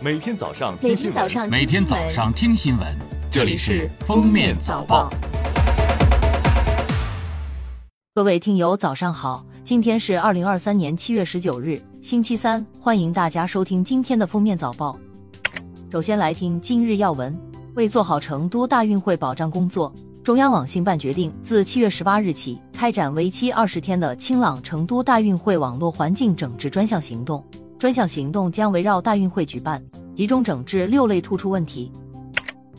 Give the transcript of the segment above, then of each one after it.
每天早上每听新闻，天早上每天早上听新闻，这里是《封面早报》。各位听友，早上好！今天是二零二三年七月十九日，星期三，欢迎大家收听今天的封面早报。首先来听今日要闻。为做好成都大运会保障工作，中央网信办决定自七月十八日起开展为期二十天的“清朗成都大运会网络环境整治专项行动”。专项行动将围绕大运会举办，集中整治六类突出问题。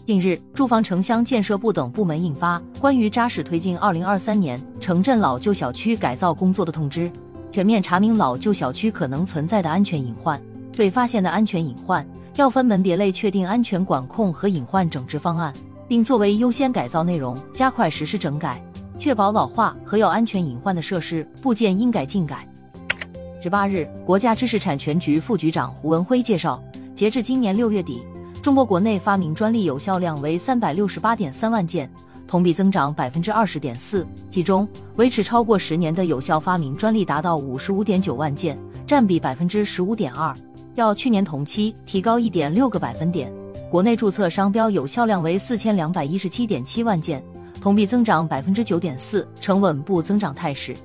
近日，住房城乡建设部等部门印发《关于扎实推进二零二三年城镇老旧小区改造工作的通知》，全面查明老旧小区可能存在的安全隐患，对发现的安全隐患，要分门别类确定安全管控和隐患整治方案，并作为优先改造内容，加快实施整改，确保老化和有安全隐患的设施部件应改尽改。十八日，国家知识产权局副局长胡文辉介绍，截至今年六月底，中国国内发明专利有效量为三百六十八点三万件，同比增长百分之二十点四。其中，维持超过十年的有效发明专利达到五十五点九万件，占比百分之十五点二，较去年同期提高一点六个百分点。国内注册商标有效量为四千两百一十七点七万件，同比增长百分之九点四，呈稳步增长态势。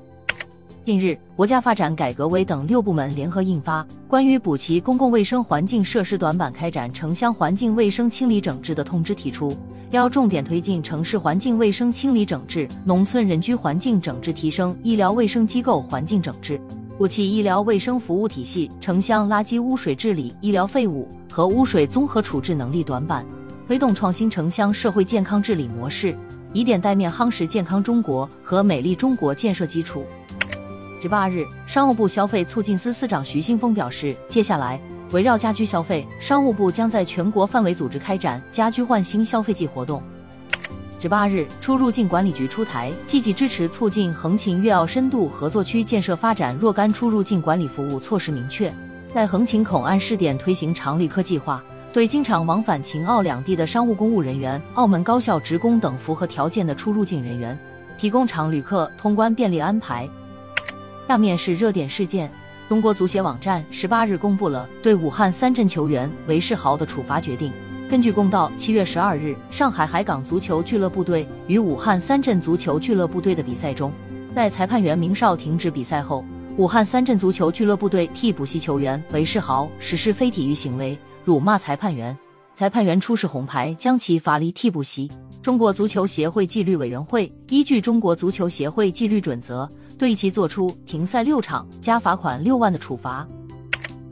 近日，国家发展改革委等六部门联合印发《关于补齐公共卫生环境设施短板开展城乡环境卫生清理整治的通知》，提出。要重点推进城市环境卫生清理整治、农村人居环境整治提升医疗卫生机构环境整治，补齐医疗卫生服务体系城乡垃圾污水治理、医疗废物和污水综合处置能力短板，推动创新城乡社会健康治理模式，以点带面夯实健康中国和美丽中国建设基础。十八日，商务部消费促进司司长徐新峰表示，接下来围绕家居消费，商务部将在全国范围组织开展家居换新消费季活动。十八日，出入境管理局出台积极支持促进横琴粤澳深度合作区建设发展若干出入境管理服务措施，明确在横琴口岸试点推行常旅客计划，对经常往返秦澳两地的商务公务人员、澳门高校职工等符合条件的出入境人员，提供常旅客通关便利安排。下面是热点事件。中国足协网站十八日公布了对武汉三镇球员韦世豪的处罚决定。根据公告，七月十二日，上海海港足球俱乐部队与武汉三镇足球俱乐部队的比赛中，在裁判员明哨停止比赛后，武汉三镇足球俱乐部队替补席球员韦世豪实施非体育行为，辱骂裁判员，裁判员出示红牌将其罚离替补席。中国足球协会纪律委员会依据中国足球协会纪律准则。对其作出停赛六场加罚款六万的处罚。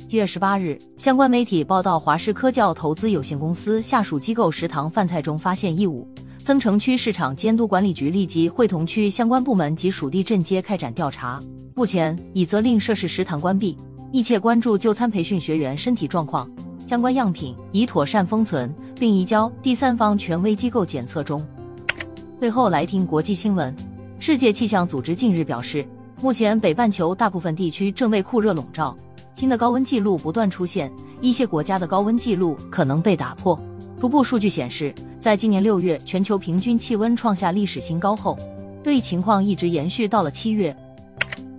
一月十八日，相关媒体报道，华师科教投资有限公司下属机构食堂饭菜中发现异物，增城区市场监督管理局立即会同区相关部门及属地镇街开展调查，目前已责令涉事食堂关闭，密切关注就餐培训学员身体状况，相关样品已妥善封存，并移交第三方权威机构检测中。最后来听国际新闻。世界气象组织近日表示，目前北半球大部分地区正被酷热笼罩，新的高温记录不断出现，一些国家的高温记录可能被打破。初步数据显示，在今年六月全球平均气温创下历史新高后，这一情况一直延续到了七月。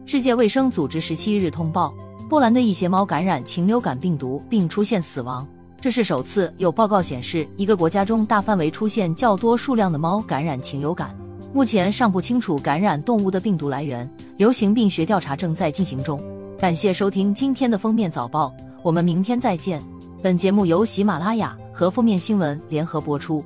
世界卫生组织十七日通报，波兰的一些猫感染禽流感病毒并出现死亡，这是首次有报告显示一个国家中大范围出现较多数量的猫感染禽流感。目前尚不清楚感染动物的病毒来源，流行病学调查正在进行中。感谢收听今天的封面早报，我们明天再见。本节目由喜马拉雅和负面新闻联合播出。